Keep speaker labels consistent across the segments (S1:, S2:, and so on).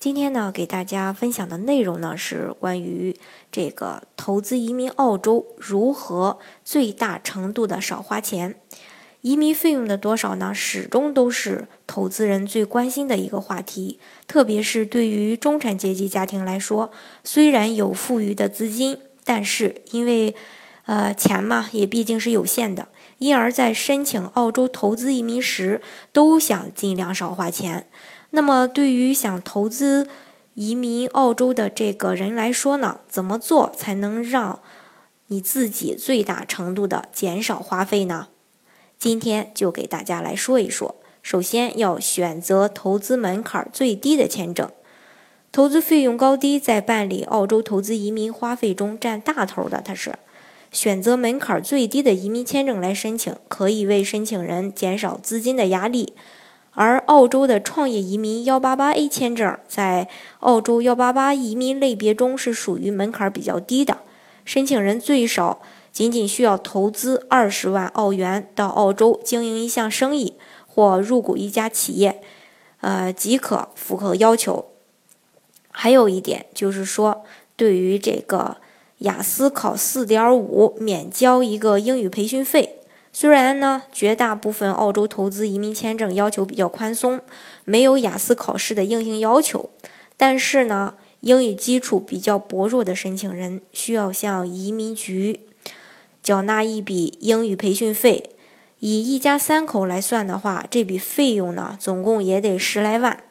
S1: 今天呢，给大家分享的内容呢是关于这个投资移民澳洲如何最大程度的少花钱。移民费用的多少呢，始终都是投资人最关心的一个话题。特别是对于中产阶级家庭来说，虽然有富余的资金，但是因为呃钱嘛，也毕竟是有限的，因而，在申请澳洲投资移民时，都想尽量少花钱。那么，对于想投资移民澳洲的这个人来说呢，怎么做才能让你自己最大程度的减少花费呢？今天就给大家来说一说。首先要选择投资门槛最低的签证，投资费用高低在办理澳洲投资移民花费中占大头的。它是选择门槛最低的移民签证来申请，可以为申请人减少资金的压力。而澳洲的创业移民幺八八 A 签证，在澳洲幺八八移民类别中是属于门槛比较低的，申请人最少仅仅需要投资二十万澳元到澳洲经营一项生意或入股一家企业，呃即可符合要求。还有一点就是说，对于这个雅思考四点五免交一个英语培训费。虽然呢，绝大部分澳洲投资移民签证要求比较宽松，没有雅思考试的硬性要求，但是呢，英语基础比较薄弱的申请人需要向移民局缴纳一笔英语培训费。以一家三口来算的话，这笔费用呢，总共也得十来万。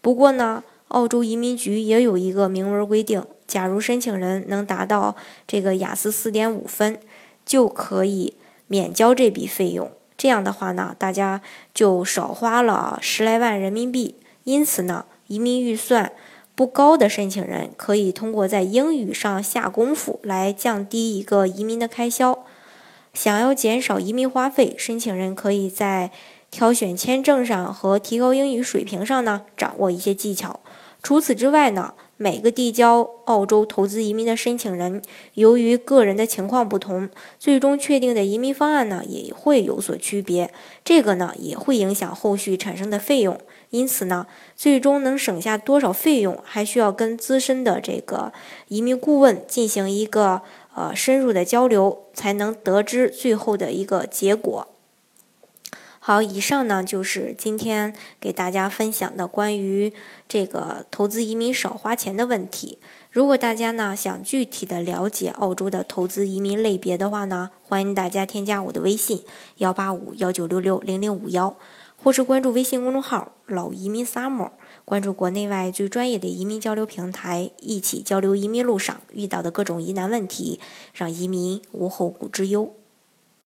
S1: 不过呢，澳洲移民局也有一个明文规定，假如申请人能达到这个雅思四点五分，就可以。免交这笔费用，这样的话呢，大家就少花了十来万人民币。因此呢，移民预算不高的申请人可以通过在英语上下功夫来降低一个移民的开销。想要减少移民花费，申请人可以在挑选签证上和提高英语水平上呢掌握一些技巧。除此之外呢。每个递交澳洲投资移民的申请人，由于个人的情况不同，最终确定的移民方案呢也会有所区别。这个呢也会影响后续产生的费用。因此呢，最终能省下多少费用，还需要跟资深的这个移民顾问进行一个呃深入的交流，才能得知最后的一个结果。好，以上呢就是今天给大家分享的关于这个投资移民少花钱的问题。如果大家呢想具体的了解澳洲的投资移民类别的话呢，欢迎大家添加我的微信幺八五幺九六六零零五幺，或是关注微信公众号“老移民 summer”，关注国内外最专业的移民交流平台，一起交流移民路上遇到的各种疑难问题，让移民无后顾之忧。